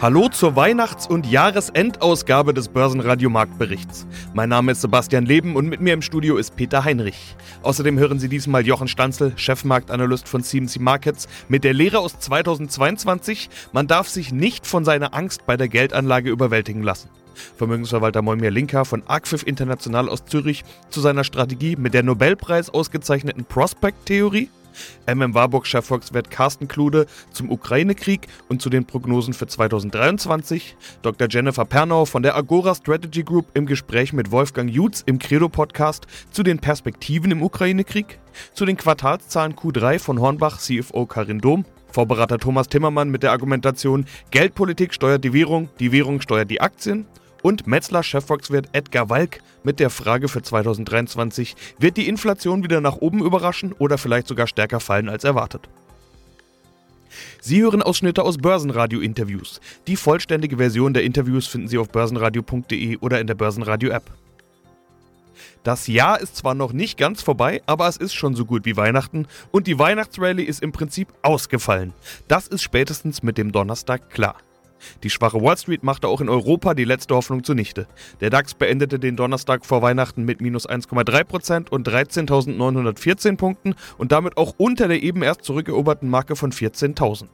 Hallo zur Weihnachts- und Jahresendausgabe des Börsenradio Marktberichts. Mein Name ist Sebastian Leben und mit mir im Studio ist Peter Heinrich. Außerdem hören Sie diesmal Jochen Stanzel, Chefmarktanalyst von CMC Markets, mit der Lehre aus 2022, man darf sich nicht von seiner Angst bei der Geldanlage überwältigen lassen. Vermögensverwalter Moimir Linker von Arcfif International aus Zürich zu seiner Strategie mit der Nobelpreis ausgezeichneten Prospect-Theorie MM Warburg-Chefvolkswirt Carsten Klude zum Ukraine-Krieg und zu den Prognosen für 2023, Dr. Jennifer Pernau von der Agora Strategy Group im Gespräch mit Wolfgang Jutz im Credo-Podcast zu den Perspektiven im Ukraine-Krieg, zu den Quartalszahlen Q3 von Hornbach CFO Karin Dom, Vorberater Thomas Timmermann mit der Argumentation Geldpolitik steuert die Währung, die Währung steuert die Aktien und Metzler Chefvolkswirt Edgar Walk mit der Frage für 2023, wird die Inflation wieder nach oben überraschen oder vielleicht sogar stärker fallen als erwartet? Sie hören Ausschnitte aus Börsenradio-Interviews. Die vollständige Version der Interviews finden Sie auf börsenradio.de oder in der Börsenradio-App. Das Jahr ist zwar noch nicht ganz vorbei, aber es ist schon so gut wie Weihnachten und die Weihnachtsrallye ist im Prinzip ausgefallen. Das ist spätestens mit dem Donnerstag klar. Die schwache Wall Street machte auch in Europa die letzte Hoffnung zunichte. Der DAX beendete den Donnerstag vor Weihnachten mit minus 1,3% und 13.914 Punkten und damit auch unter der eben erst zurückeroberten Marke von 14.000.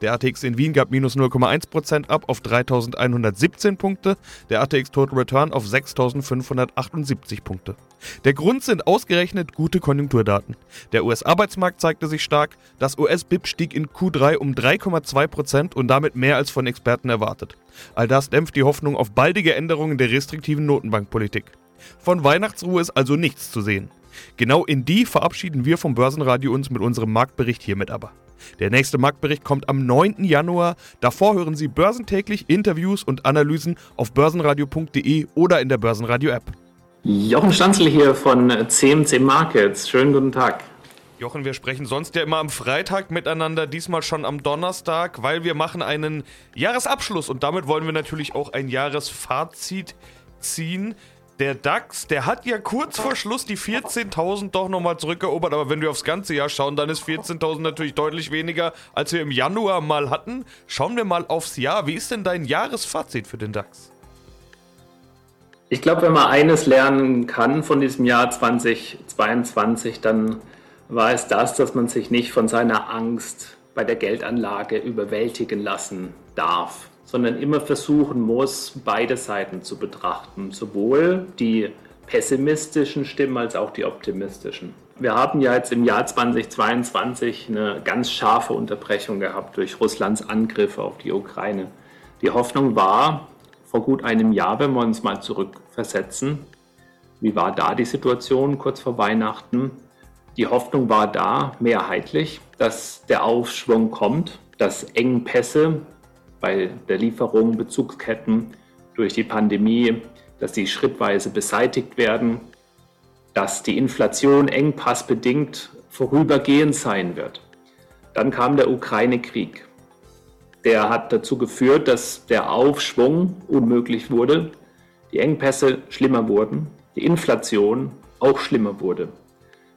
Der ATX in Wien gab minus 0,1% ab auf 3.117 Punkte, der ATX Total Return auf 6.578 Punkte. Der Grund sind ausgerechnet gute Konjunkturdaten. Der US-Arbeitsmarkt zeigte sich stark, das US-BIP stieg in Q3 um 3,2% und damit mehr als von Experten erwartet. All das dämpft die Hoffnung auf baldige Änderungen der restriktiven Notenbankpolitik. Von Weihnachtsruhe ist also nichts zu sehen. Genau in die verabschieden wir vom Börsenradio uns mit unserem Marktbericht hiermit aber. Der nächste Marktbericht kommt am 9. Januar. Davor hören Sie börsentäglich Interviews und Analysen auf börsenradio.de oder in der Börsenradio-App. Jochen Stanzel hier von CMC Markets. Schönen guten Tag. Jochen, wir sprechen sonst ja immer am Freitag miteinander, diesmal schon am Donnerstag, weil wir machen einen Jahresabschluss und damit wollen wir natürlich auch ein Jahresfazit ziehen der DAX, der hat ja kurz vor Schluss die 14.000 doch nochmal zurückerobert, aber wenn wir aufs ganze Jahr schauen, dann ist 14.000 natürlich deutlich weniger, als wir im Januar mal hatten. Schauen wir mal aufs Jahr. Wie ist denn dein Jahresfazit für den DAX? Ich glaube, wenn man eines lernen kann von diesem Jahr 2022, dann war es das, dass man sich nicht von seiner Angst bei der Geldanlage überwältigen lassen darf sondern immer versuchen muss, beide Seiten zu betrachten, sowohl die pessimistischen Stimmen als auch die optimistischen. Wir haben ja jetzt im Jahr 2022 eine ganz scharfe Unterbrechung gehabt durch Russlands Angriffe auf die Ukraine. Die Hoffnung war, vor gut einem Jahr, wenn wir uns mal zurückversetzen, wie war da die Situation kurz vor Weihnachten? Die Hoffnung war da mehrheitlich, dass der Aufschwung kommt, dass Engpässe bei der Lieferung, Bezugsketten durch die Pandemie, dass die schrittweise beseitigt werden, dass die Inflation engpassbedingt vorübergehend sein wird. Dann kam der Ukraine-Krieg. Der hat dazu geführt, dass der Aufschwung unmöglich wurde, die Engpässe schlimmer wurden, die Inflation auch schlimmer wurde.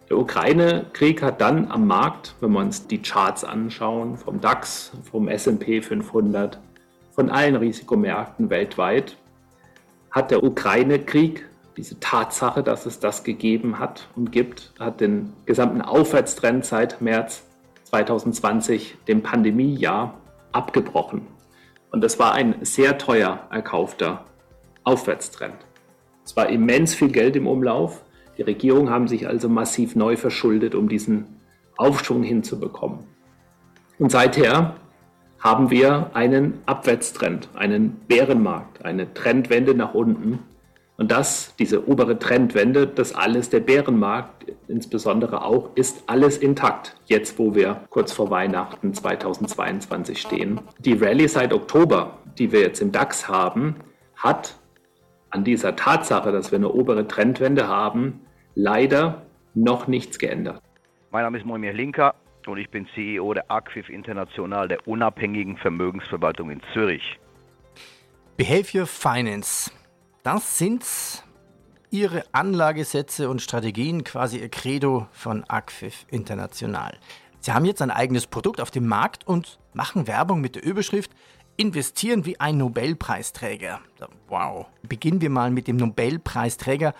Der Ukraine-Krieg hat dann am Markt, wenn wir uns die Charts anschauen, vom DAX, vom SP 500, von allen Risikomärkten weltweit, hat der Ukraine-Krieg, diese Tatsache, dass es das gegeben hat und gibt, hat den gesamten Aufwärtstrend seit März 2020, dem Pandemiejahr, abgebrochen. Und das war ein sehr teuer erkaufter Aufwärtstrend. Es war immens viel Geld im Umlauf. Die Regierungen haben sich also massiv neu verschuldet, um diesen Aufschwung hinzubekommen. Und seither haben wir einen Abwärtstrend, einen Bärenmarkt, eine Trendwende nach unten. Und das, diese obere Trendwende, das alles, der Bärenmarkt insbesondere auch, ist alles intakt, jetzt wo wir kurz vor Weihnachten 2022 stehen. Die Rallye seit Oktober, die wir jetzt im DAX haben, hat an dieser Tatsache, dass wir eine obere Trendwende haben, leider noch nichts geändert. Mein Name ist Moimir Linker und ich bin CEO der Aquif International, der unabhängigen Vermögensverwaltung in Zürich. Behavior Finance, das sind Ihre Anlagesätze und Strategien, quasi Ihr Credo von Aquif International. Sie haben jetzt ein eigenes Produkt auf dem Markt und machen Werbung mit der Überschrift Investieren wie ein Nobelpreisträger. Wow. Beginnen wir mal mit dem Nobelpreisträger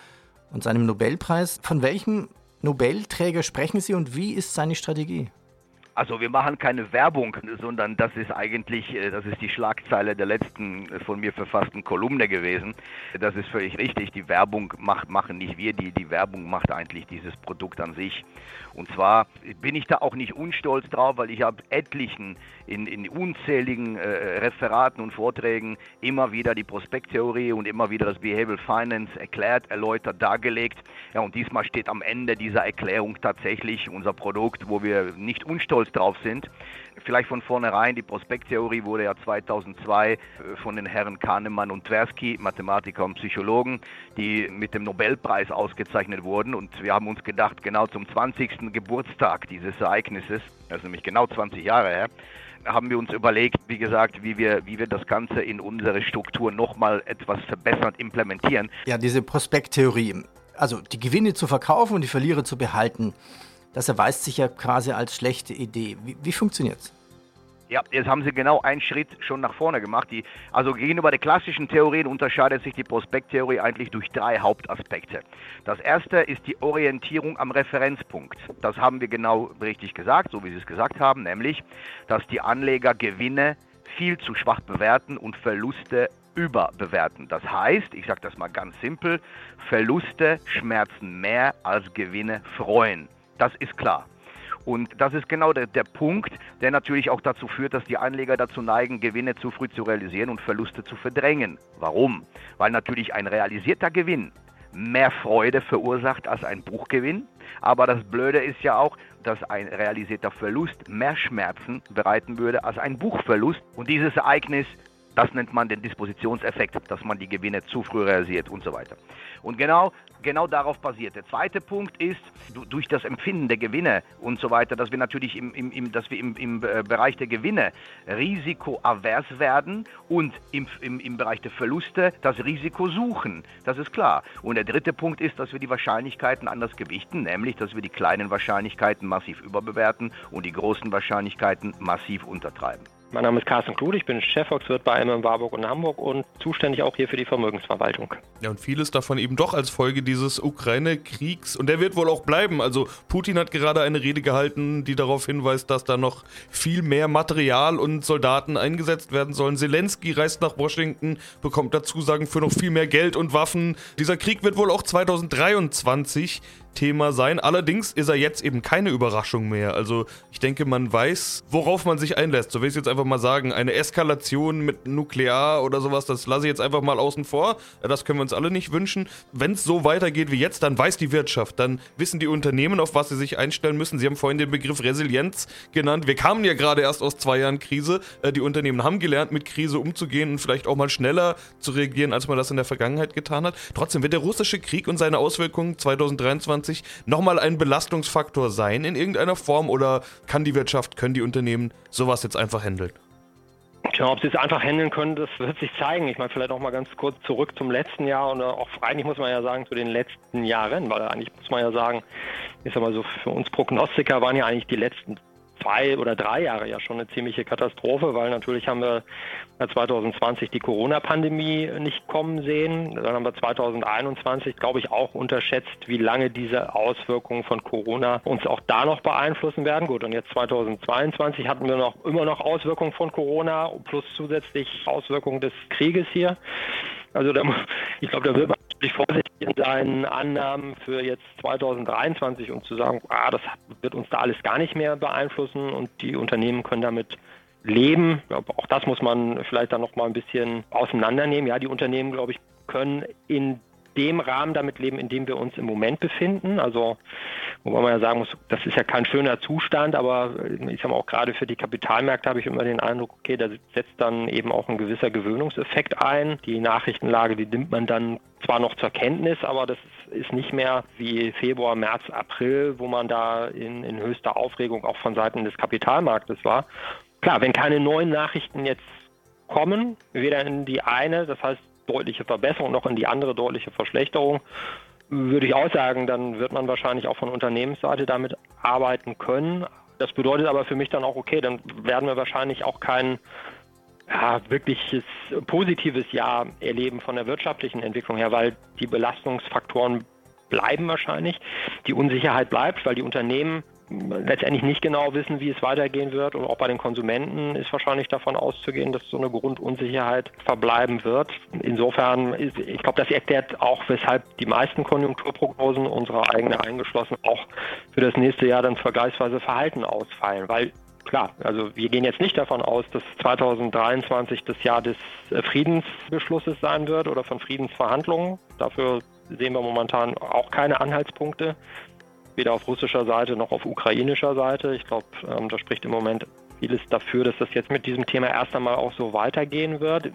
und seinem Nobelpreis. Von welchem Nobelträger sprechen Sie und wie ist seine Strategie? Also wir machen keine Werbung, sondern das ist eigentlich, äh, das ist die Schlagzeile der letzten äh, von mir verfassten Kolumne gewesen. Das ist völlig richtig. Die Werbung macht, machen nicht wir, die, die Werbung macht eigentlich dieses Produkt an sich. Und zwar bin ich da auch nicht unstolz drauf, weil ich habe etlichen, in, in unzähligen äh, Referaten und Vorträgen immer wieder die Prospekttheorie und immer wieder das Behavioral Finance erklärt, erläutert, dargelegt. Ja, und diesmal steht am Ende dieser Erklärung tatsächlich unser Produkt, wo wir nicht unstolz drauf sind. Vielleicht von vornherein, die Prospekttheorie wurde ja 2002 äh, von den Herren Kahnemann und Tversky, Mathematiker und Psychologen, die mit dem Nobelpreis ausgezeichnet wurden. Und wir haben uns gedacht, genau zum 20. Geburtstag dieses Ereignisses, das ist nämlich genau 20 Jahre her, haben wir uns überlegt, wie gesagt, wie wir, wie wir das Ganze in unsere Struktur nochmal etwas verbessert implementieren. Ja, diese Prospekttheorie, also die Gewinne zu verkaufen und die Verlierer zu behalten das erweist sich ja quasi als schlechte Idee. Wie, wie funktioniert es? Ja, jetzt haben Sie genau einen Schritt schon nach vorne gemacht. Die, also gegenüber der klassischen Theorien unterscheidet sich die Prospekttheorie eigentlich durch drei Hauptaspekte. Das erste ist die Orientierung am Referenzpunkt. Das haben wir genau richtig gesagt, so wie Sie es gesagt haben, nämlich, dass die Anleger Gewinne viel zu schwach bewerten und Verluste überbewerten. Das heißt, ich sage das mal ganz simpel, Verluste schmerzen mehr als Gewinne freuen. Das ist klar. Und das ist genau der, der, Punkt, der natürlich auch dazu führt, dass die Anleger dazu neigen, Gewinne zu früh zu realisieren und Verluste zu verdrängen. Warum? Weil natürlich ein realisierter Gewinn mehr Freude verursacht als ein Buchgewinn. Aber das Blöde ist ja auch, dass ein realisierter Verlust mehr Schmerzen bereiten würde als ein Buchverlust. Und dieses Ereignis das nennt man den Dispositionseffekt, dass man die Gewinne zu früh realisiert und so weiter. Und genau, genau darauf basiert. Der zweite Punkt ist, durch das Empfinden der Gewinne und so weiter, dass wir natürlich im, im, dass wir im, im äh, Bereich der Gewinne risikoavers werden und im, im, im Bereich der Verluste das Risiko suchen. Das ist klar. Und der dritte Punkt ist, dass wir die Wahrscheinlichkeiten anders gewichten, nämlich, dass wir die kleinen Wahrscheinlichkeiten massiv überbewerten und die großen Wahrscheinlichkeiten massiv untertreiben. Mein Name ist Carsten Klude, ich bin Chefvolkswirt bei MM Warburg und Hamburg und zuständig auch hier für die Vermögensverwaltung. Ja, und vieles davon eben doch als Folge dieses Ukraine-Kriegs. Und der wird wohl auch bleiben. Also Putin hat gerade eine Rede gehalten, die darauf hinweist, dass da noch viel mehr Material und Soldaten eingesetzt werden sollen. Zelensky reist nach Washington, bekommt da Zusagen für noch viel mehr Geld und Waffen. Dieser Krieg wird wohl auch 2023 Thema sein. Allerdings ist er jetzt eben keine Überraschung mehr. Also ich denke, man weiß, worauf man sich einlässt. So will ich es jetzt einfach mal sagen. Eine Eskalation mit Nuklear oder sowas, das lasse ich jetzt einfach mal außen vor. Das können wir uns alle nicht wünschen. Wenn es so weitergeht wie jetzt, dann weiß die Wirtschaft, dann wissen die Unternehmen, auf was sie sich einstellen müssen. Sie haben vorhin den Begriff Resilienz genannt. Wir kamen ja gerade erst aus zwei Jahren Krise. Äh, die Unternehmen haben gelernt, mit Krise umzugehen und vielleicht auch mal schneller zu reagieren, als man das in der Vergangenheit getan hat. Trotzdem wird der russische Krieg und seine Auswirkungen 2023 2020 nochmal ein Belastungsfaktor sein in irgendeiner Form oder kann die Wirtschaft, können die Unternehmen sowas jetzt einfach handeln? Tja, ob sie es einfach handeln können, das wird sich zeigen. Ich meine, vielleicht auch mal ganz kurz zurück zum letzten Jahr und auch eigentlich muss man ja sagen zu den letzten Jahren, weil eigentlich muss man ja sagen, ich sag mal so, für uns Prognostiker waren ja eigentlich die letzten zwei oder drei Jahre ja schon eine ziemliche Katastrophe, weil natürlich haben wir 2020 die Corona-Pandemie nicht kommen sehen. Dann haben wir 2021, glaube ich, auch unterschätzt, wie lange diese Auswirkungen von Corona uns auch da noch beeinflussen werden. Gut, und jetzt 2022 hatten wir noch immer noch Auswirkungen von Corona plus zusätzlich Auswirkungen des Krieges hier. Also da, ich glaube, da wird man natürlich vorsichtig in seinen Annahmen für jetzt 2023 und zu sagen, ah, das wird uns da alles gar nicht mehr beeinflussen und die Unternehmen können damit leben. Auch das muss man vielleicht dann noch mal ein bisschen auseinandernehmen. Ja, die Unternehmen, glaube ich, können in dem Rahmen damit leben, in dem wir uns im Moment befinden. Also, wobei man ja sagen muss, das ist ja kein schöner Zustand, aber ich sage mal auch gerade für die Kapitalmärkte habe ich immer den Eindruck, okay, da setzt dann eben auch ein gewisser Gewöhnungseffekt ein. Die Nachrichtenlage, die nimmt man dann zwar noch zur Kenntnis, aber das ist nicht mehr wie Februar, März, April, wo man da in, in höchster Aufregung auch von Seiten des Kapitalmarktes war. Klar, wenn keine neuen Nachrichten jetzt kommen, weder in die eine, das heißt deutliche Verbesserung, noch in die andere deutliche Verschlechterung, würde ich auch sagen, dann wird man wahrscheinlich auch von Unternehmensseite damit arbeiten können. Das bedeutet aber für mich dann auch, okay, dann werden wir wahrscheinlich auch kein ja, wirkliches positives Jahr erleben von der wirtschaftlichen Entwicklung her, weil die Belastungsfaktoren bleiben wahrscheinlich. Die Unsicherheit bleibt, weil die Unternehmen letztendlich nicht genau wissen, wie es weitergehen wird. Und auch bei den Konsumenten ist wahrscheinlich davon auszugehen, dass so eine Grundunsicherheit verbleiben wird. Insofern, ist, ich glaube, das erklärt auch, weshalb die meisten Konjunkturprognosen, unsere eigene eingeschlossen, auch für das nächste Jahr dann vergleichsweise verhalten ausfallen. Weil klar, also wir gehen jetzt nicht davon aus, dass 2023 das Jahr des Friedensbeschlusses sein wird oder von Friedensverhandlungen. Dafür sehen wir momentan auch keine Anhaltspunkte weder auf russischer Seite noch auf ukrainischer Seite. Ich glaube, ähm, da spricht im Moment vieles dafür, dass das jetzt mit diesem Thema erst einmal auch so weitergehen wird.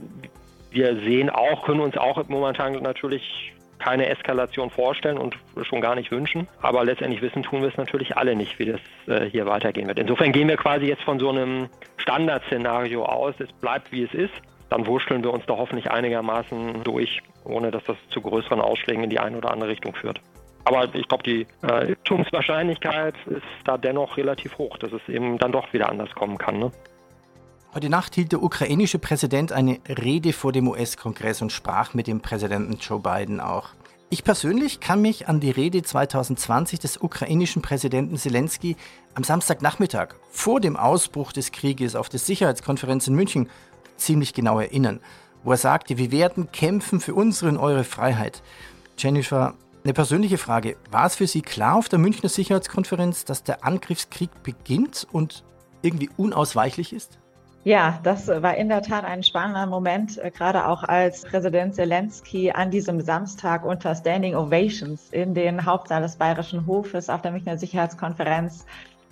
Wir sehen auch, können uns auch momentan natürlich keine Eskalation vorstellen und schon gar nicht wünschen. Aber letztendlich wissen tun wir es natürlich alle nicht, wie das äh, hier weitergehen wird. Insofern gehen wir quasi jetzt von so einem Standardszenario aus. Es bleibt, wie es ist. Dann wurschteln wir uns da hoffentlich einigermaßen durch, ohne dass das zu größeren Ausschlägen in die eine oder andere Richtung führt. Aber ich glaube, die äh, ist da dennoch relativ hoch, dass es eben dann doch wieder anders kommen kann. Ne? Heute Nacht hielt der ukrainische Präsident eine Rede vor dem US-Kongress und sprach mit dem Präsidenten Joe Biden auch. Ich persönlich kann mich an die Rede 2020 des ukrainischen Präsidenten Zelensky am Samstagnachmittag vor dem Ausbruch des Krieges auf der Sicherheitskonferenz in München ziemlich genau erinnern, wo er sagte, wir werden kämpfen für unsere und eure Freiheit. Jennifer, eine persönliche Frage. War es für Sie klar auf der Münchner Sicherheitskonferenz, dass der Angriffskrieg beginnt und irgendwie unausweichlich ist? Ja, das war in der Tat ein spannender Moment, äh, gerade auch als Präsident Zelensky an diesem Samstag unter Standing Ovations in den Hauptsaal des Bayerischen Hofes auf der Münchner Sicherheitskonferenz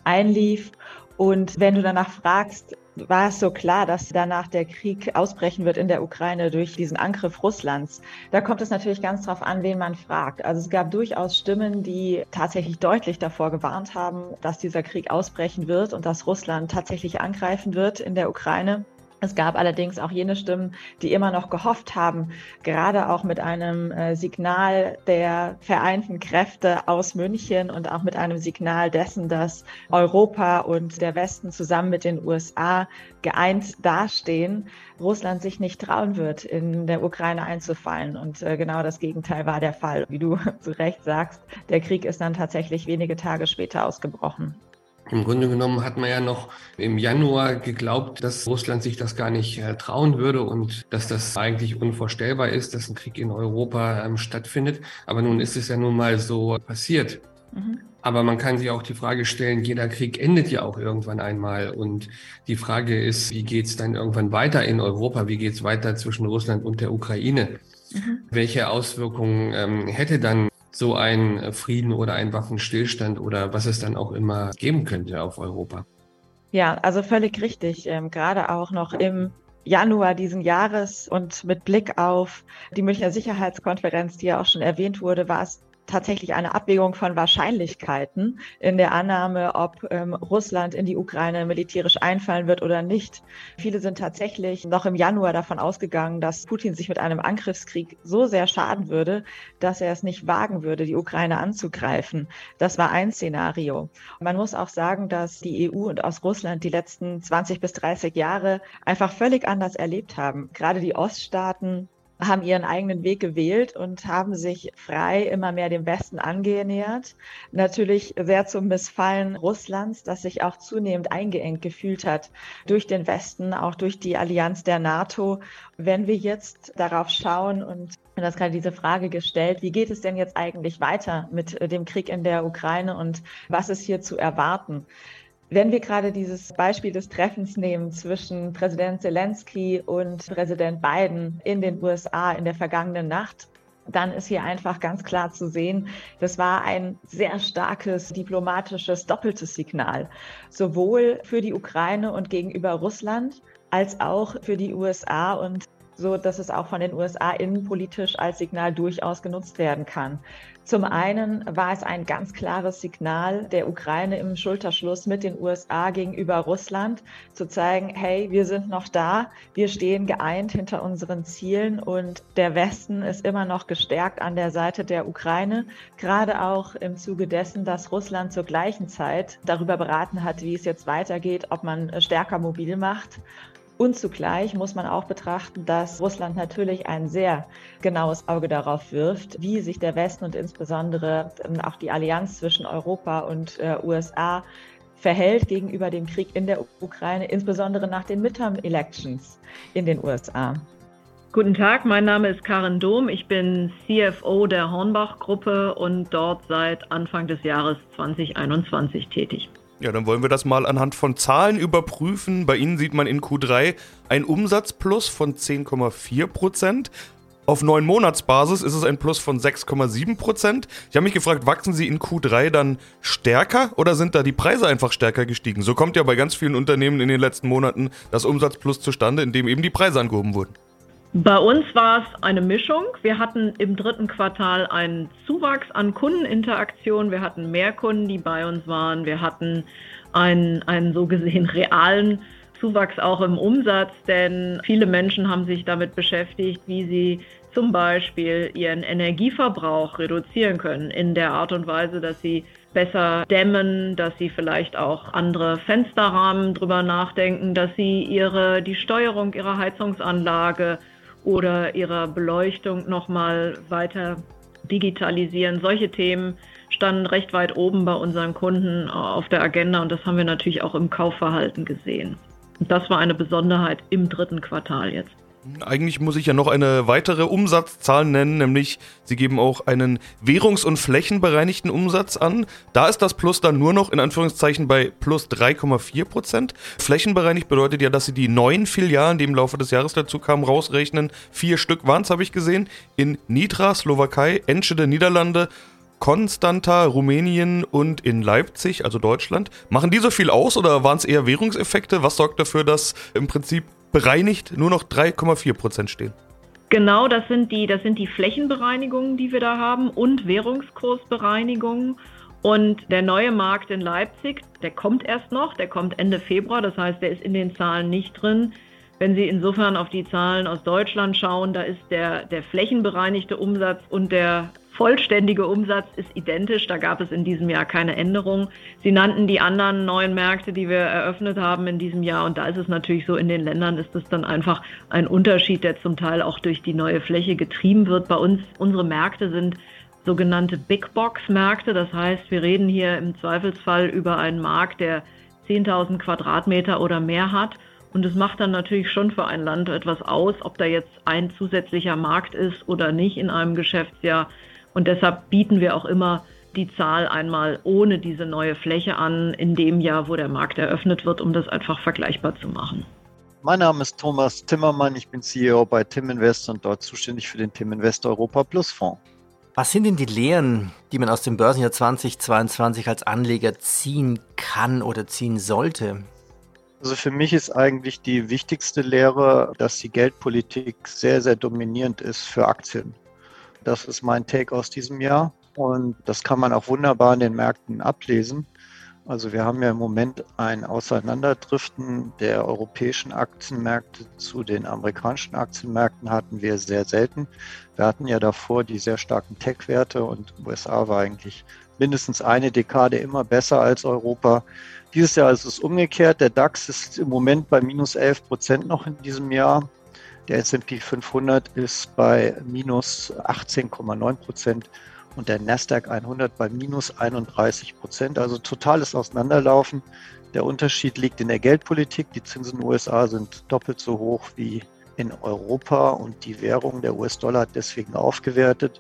einlief. Und wenn du danach fragst, war es so klar, dass danach der Krieg ausbrechen wird in der Ukraine durch diesen Angriff Russlands. Da kommt es natürlich ganz darauf an, wen man fragt. Also es gab durchaus Stimmen, die tatsächlich deutlich davor gewarnt haben, dass dieser Krieg ausbrechen wird und dass Russland tatsächlich angreifen wird in der Ukraine. Es gab allerdings auch jene Stimmen, die immer noch gehofft haben, gerade auch mit einem äh, Signal der vereinten Kräfte aus München und auch mit einem Signal dessen, dass Europa und der Westen zusammen mit den USA geeint dastehen, Russland sich nicht trauen wird, in der Ukraine einzufallen. Und äh, genau das Gegenteil war der Fall. Wie du zu Recht sagst, der Krieg ist dann tatsächlich wenige Tage später ausgebrochen. Im Grunde genommen hat man ja noch im Januar geglaubt, dass Russland sich das gar nicht äh, trauen würde und dass das eigentlich unvorstellbar ist, dass ein Krieg in Europa ähm, stattfindet. Aber nun ist es ja nun mal so passiert. Mhm. Aber man kann sich auch die Frage stellen, jeder Krieg endet ja auch irgendwann einmal. Und die Frage ist, wie geht es dann irgendwann weiter in Europa? Wie geht es weiter zwischen Russland und der Ukraine? Mhm. Welche Auswirkungen ähm, hätte dann so ein Frieden oder ein Waffenstillstand oder was es dann auch immer geben könnte auf Europa. Ja, also völlig richtig. Ähm, gerade auch noch im Januar diesen Jahres und mit Blick auf die Münchner Sicherheitskonferenz, die ja auch schon erwähnt wurde, war es tatsächlich eine Abwägung von Wahrscheinlichkeiten in der Annahme, ob ähm, Russland in die Ukraine militärisch einfallen wird oder nicht. Viele sind tatsächlich noch im Januar davon ausgegangen, dass Putin sich mit einem Angriffskrieg so sehr schaden würde, dass er es nicht wagen würde, die Ukraine anzugreifen. Das war ein Szenario. Man muss auch sagen, dass die EU und aus Russland die letzten 20 bis 30 Jahre einfach völlig anders erlebt haben. Gerade die Oststaaten haben ihren eigenen Weg gewählt und haben sich frei immer mehr dem Westen angenähert. Natürlich sehr zum Missfallen Russlands, das sich auch zunehmend eingeengt gefühlt hat durch den Westen, auch durch die Allianz der NATO. Wenn wir jetzt darauf schauen und du hast gerade diese Frage gestellt, wie geht es denn jetzt eigentlich weiter mit dem Krieg in der Ukraine und was ist hier zu erwarten? Wenn wir gerade dieses Beispiel des Treffens nehmen zwischen Präsident Zelensky und Präsident Biden in den USA in der vergangenen Nacht, dann ist hier einfach ganz klar zu sehen, das war ein sehr starkes diplomatisches doppeltes Signal, sowohl für die Ukraine und gegenüber Russland als auch für die USA und so dass es auch von den USA innenpolitisch als Signal durchaus genutzt werden kann. Zum einen war es ein ganz klares Signal der Ukraine im Schulterschluss mit den USA gegenüber Russland, zu zeigen, hey, wir sind noch da, wir stehen geeint hinter unseren Zielen und der Westen ist immer noch gestärkt an der Seite der Ukraine, gerade auch im Zuge dessen, dass Russland zur gleichen Zeit darüber beraten hat, wie es jetzt weitergeht, ob man stärker mobil macht und zugleich muss man auch betrachten, dass Russland natürlich ein sehr genaues Auge darauf wirft, wie sich der Westen und insbesondere auch die Allianz zwischen Europa und äh, USA verhält gegenüber dem Krieg in der Ukraine, insbesondere nach den Midterm-Elections in den USA. Guten Tag, mein Name ist Karin Dohm. Ich bin CFO der Hornbach-Gruppe und dort seit Anfang des Jahres 2021 tätig. Ja, dann wollen wir das mal anhand von Zahlen überprüfen. Bei Ihnen sieht man in Q3 ein Umsatzplus von 10,4 Prozent. Auf 9 Monatsbasis ist es ein Plus von 6,7 Prozent. Ich habe mich gefragt, wachsen Sie in Q3 dann stärker oder sind da die Preise einfach stärker gestiegen? So kommt ja bei ganz vielen Unternehmen in den letzten Monaten das Umsatzplus zustande, indem eben die Preise angehoben wurden. Bei uns war es eine Mischung. Wir hatten im dritten Quartal einen Zuwachs an Kundeninteraktion. Wir hatten mehr Kunden, die bei uns waren. Wir hatten einen, einen so gesehen realen Zuwachs auch im Umsatz, denn viele Menschen haben sich damit beschäftigt, wie sie zum Beispiel ihren Energieverbrauch reduzieren können in der Art und Weise, dass sie besser dämmen, dass sie vielleicht auch andere Fensterrahmen drüber nachdenken, dass sie ihre die Steuerung ihrer Heizungsanlage oder ihrer Beleuchtung nochmal weiter digitalisieren. Solche Themen standen recht weit oben bei unseren Kunden auf der Agenda und das haben wir natürlich auch im Kaufverhalten gesehen. Und das war eine Besonderheit im dritten Quartal jetzt. Eigentlich muss ich ja noch eine weitere Umsatzzahl nennen, nämlich Sie geben auch einen währungs- und flächenbereinigten Umsatz an. Da ist das Plus dann nur noch in Anführungszeichen bei plus 3,4 Prozent. Flächenbereinigt bedeutet ja, dass Sie die neuen Filialen, die im Laufe des Jahres dazu kamen, rausrechnen. Vier Stück waren es, habe ich gesehen, in Nitra, Slowakei, Enschede, Niederlande, Konstanta, Rumänien und in Leipzig, also Deutschland. Machen die so viel aus oder waren es eher Währungseffekte? Was sorgt dafür, dass im Prinzip bereinigt nur noch 3,4 Prozent stehen. Genau, das sind, die, das sind die Flächenbereinigungen, die wir da haben und Währungskursbereinigungen. Und der neue Markt in Leipzig, der kommt erst noch, der kommt Ende Februar, das heißt, der ist in den Zahlen nicht drin. Wenn Sie insofern auf die Zahlen aus Deutschland schauen, da ist der, der flächenbereinigte Umsatz und der vollständige Umsatz ist identisch. Da gab es in diesem Jahr keine Änderung. Sie nannten die anderen neuen Märkte, die wir eröffnet haben in diesem Jahr. Und da ist es natürlich so, in den Ländern ist es dann einfach ein Unterschied, der zum Teil auch durch die neue Fläche getrieben wird. Bei uns, unsere Märkte sind sogenannte Big Box Märkte. Das heißt, wir reden hier im Zweifelsfall über einen Markt, der 10.000 Quadratmeter oder mehr hat. Und es macht dann natürlich schon für ein Land etwas aus, ob da jetzt ein zusätzlicher Markt ist oder nicht in einem Geschäftsjahr. Und deshalb bieten wir auch immer die Zahl einmal ohne diese neue Fläche an, in dem Jahr, wo der Markt eröffnet wird, um das einfach vergleichbar zu machen. Mein Name ist Thomas Timmermann, ich bin CEO bei Tim Invest und dort zuständig für den Tim Invest Europa Plus Fonds. Was sind denn die Lehren, die man aus dem Börsenjahr 2022 als Anleger ziehen kann oder ziehen sollte? Also für mich ist eigentlich die wichtigste Lehre, dass die Geldpolitik sehr, sehr dominierend ist für Aktien. Das ist mein Take aus diesem Jahr. Und das kann man auch wunderbar in den Märkten ablesen. Also wir haben ja im Moment ein Auseinanderdriften der europäischen Aktienmärkte zu den amerikanischen Aktienmärkten hatten wir sehr selten. Wir hatten ja davor die sehr starken Tech-Werte und USA war eigentlich mindestens eine Dekade immer besser als Europa. Dieses Jahr ist es umgekehrt. Der DAX ist im Moment bei minus 11 Prozent noch in diesem Jahr. Der S&P 500 ist bei minus 18,9 Prozent und der Nasdaq 100 bei minus 31 Prozent. Also totales Auseinanderlaufen. Der Unterschied liegt in der Geldpolitik. Die Zinsen in den USA sind doppelt so hoch wie in Europa und die Währung der US-Dollar hat deswegen aufgewertet.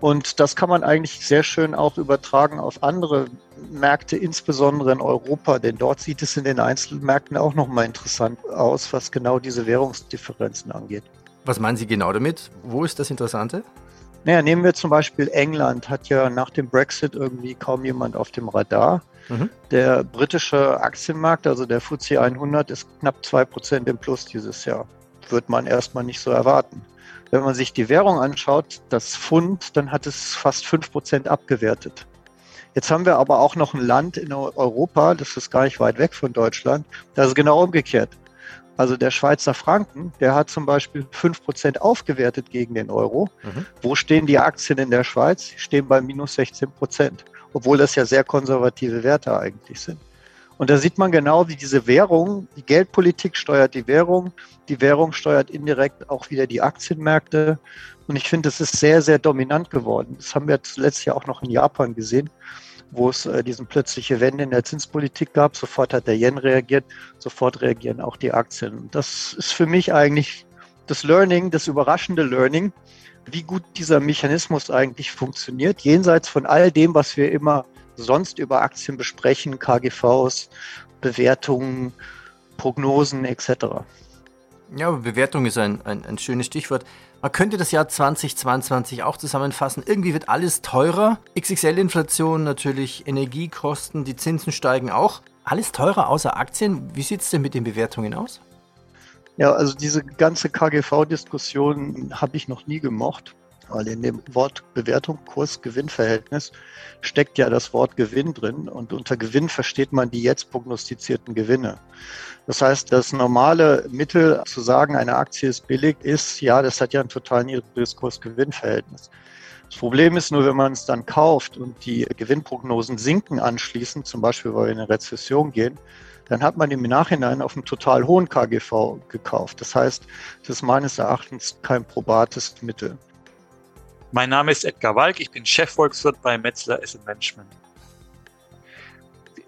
Und das kann man eigentlich sehr schön auch übertragen auf andere Märkte, insbesondere in Europa, denn dort sieht es in den Einzelmärkten auch nochmal interessant aus, was genau diese Währungsdifferenzen angeht. Was meinen Sie genau damit? Wo ist das Interessante? Naja, nehmen wir zum Beispiel England, hat ja nach dem Brexit irgendwie kaum jemand auf dem Radar. Mhm. Der britische Aktienmarkt, also der FTSE 100, ist knapp 2% im Plus dieses Jahr. Wird man erstmal nicht so erwarten. Wenn man sich die Währung anschaut, das Pfund, dann hat es fast 5% abgewertet. Jetzt haben wir aber auch noch ein Land in Europa, das ist gar nicht weit weg von Deutschland, das ist genau umgekehrt. Also der Schweizer Franken, der hat zum Beispiel 5% aufgewertet gegen den Euro. Mhm. Wo stehen die Aktien in der Schweiz? Die stehen bei minus 16 Prozent, obwohl das ja sehr konservative Werte eigentlich sind. Und da sieht man genau, wie diese Währung, die Geldpolitik steuert die Währung, die Währung steuert indirekt auch wieder die Aktienmärkte. Und ich finde, das ist sehr, sehr dominant geworden. Das haben wir zuletzt ja auch noch in Japan gesehen wo es äh, diesen plötzliche Wende in der Zinspolitik gab. Sofort hat der Yen reagiert, sofort reagieren auch die Aktien. Das ist für mich eigentlich das Learning, das überraschende Learning, wie gut dieser Mechanismus eigentlich funktioniert, jenseits von all dem, was wir immer sonst über Aktien besprechen, KGVs, Bewertungen, Prognosen etc. Ja, Bewertung ist ein, ein, ein schönes Stichwort. Man könnte das Jahr 2022 auch zusammenfassen. Irgendwie wird alles teurer. XXL-Inflation natürlich, Energiekosten, die Zinsen steigen auch. Alles teurer außer Aktien. Wie sieht es denn mit den Bewertungen aus? Ja, also diese ganze KGV-Diskussion habe ich noch nie gemocht, weil in dem Wort Bewertung, Kurs, Gewinnverhältnis steckt ja das Wort Gewinn drin und unter Gewinn versteht man die jetzt prognostizierten Gewinne. Das heißt, das normale Mittel zu sagen, eine Aktie ist billig, ist, ja, das hat ja ein total niedriges Kurs-Gewinn-Verhältnis. Das Problem ist nur, wenn man es dann kauft und die Gewinnprognosen sinken anschließend, zum Beispiel weil wir in eine Rezession gehen, dann hat man im Nachhinein auf einem total hohen KGV gekauft. Das heißt, es ist meines Erachtens kein probates Mittel. Mein Name ist Edgar Walk, ich bin Chefvolkswirt bei Metzler Asset Management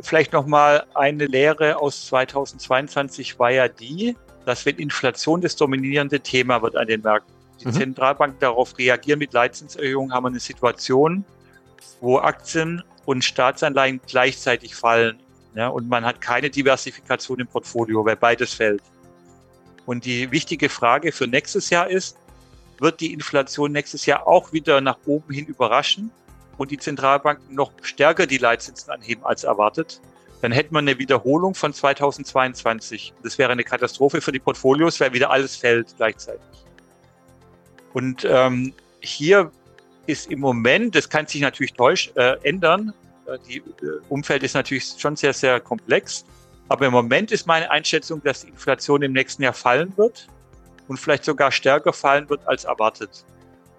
vielleicht noch mal eine Lehre aus 2022 war ja die, dass wenn Inflation das dominierende Thema wird an den Märkten, die mhm. Zentralbank darauf reagieren mit Leitzinserhöhungen, haben wir eine Situation, wo Aktien und Staatsanleihen gleichzeitig fallen. Ja, und man hat keine Diversifikation im Portfolio, weil beides fällt. Und die wichtige Frage für nächstes Jahr ist, wird die Inflation nächstes Jahr auch wieder nach oben hin überraschen? und die Zentralbanken noch stärker die Leitzinsen anheben als erwartet, dann hätten wir eine Wiederholung von 2022. Das wäre eine Katastrophe für die Portfolios, weil wieder alles fällt gleichzeitig. Und ähm, hier ist im Moment, das kann sich natürlich täusch, äh, ändern, äh, die äh, Umfeld ist natürlich schon sehr, sehr komplex. Aber im Moment ist meine Einschätzung, dass die Inflation im nächsten Jahr fallen wird und vielleicht sogar stärker fallen wird als erwartet.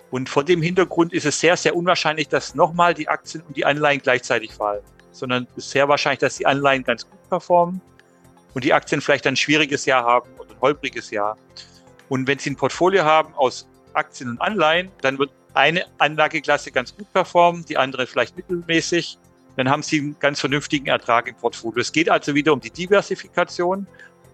Und vor dem Hintergrund ist es sehr, sehr unwahrscheinlich, dass nochmal die Aktien und die Anleihen gleichzeitig fallen, sondern es ist sehr wahrscheinlich, dass die Anleihen ganz gut performen und die Aktien vielleicht ein schwieriges Jahr haben oder ein holpriges Jahr. Und wenn Sie ein Portfolio haben aus Aktien und Anleihen, dann wird eine Anlageklasse ganz gut performen, die andere vielleicht mittelmäßig. Dann haben Sie einen ganz vernünftigen Ertrag im Portfolio. Es geht also wieder um die Diversifikation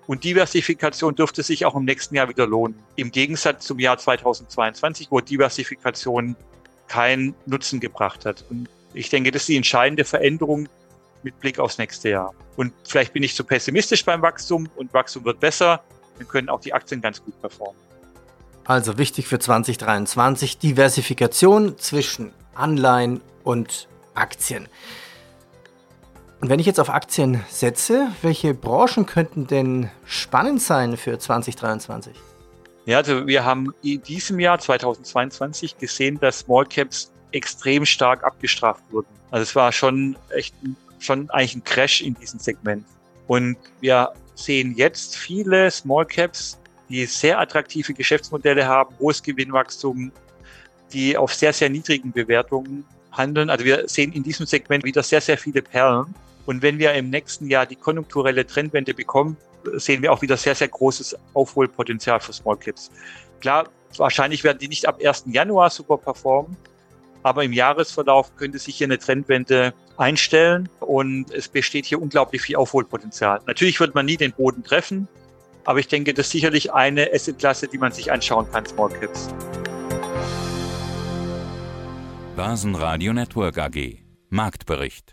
und Diversifikation dürfte sich auch im nächsten Jahr wieder lohnen. Im Gegensatz zum Jahr 2022, wo Diversifikation keinen Nutzen gebracht hat. Und ich denke, das ist die entscheidende Veränderung mit Blick aufs nächste Jahr. Und vielleicht bin ich zu pessimistisch beim Wachstum und Wachstum wird besser, dann können auch die Aktien ganz gut performen. Also wichtig für 2023 Diversifikation zwischen Anleihen und Aktien. Und wenn ich jetzt auf Aktien setze, welche Branchen könnten denn spannend sein für 2023? Ja, also wir haben in diesem Jahr 2022 gesehen, dass Small Caps extrem stark abgestraft wurden. Also es war schon echt schon eigentlich ein Crash in diesem Segment. Und wir sehen jetzt viele Small Caps, die sehr attraktive Geschäftsmodelle haben, hohes Gewinnwachstum, die auf sehr, sehr niedrigen Bewertungen handeln. Also wir sehen in diesem Segment wieder sehr, sehr viele Perlen. Und wenn wir im nächsten Jahr die konjunkturelle Trendwende bekommen, sehen wir auch wieder sehr, sehr großes Aufholpotenzial für Small Caps. Klar, wahrscheinlich werden die nicht ab 1. Januar super performen, aber im Jahresverlauf könnte sich hier eine Trendwende einstellen und es besteht hier unglaublich viel Aufholpotenzial. Natürlich wird man nie den Boden treffen, aber ich denke, das ist sicherlich eine Assetklasse, die man sich anschauen kann, Small Caps. Basen Network AG Marktbericht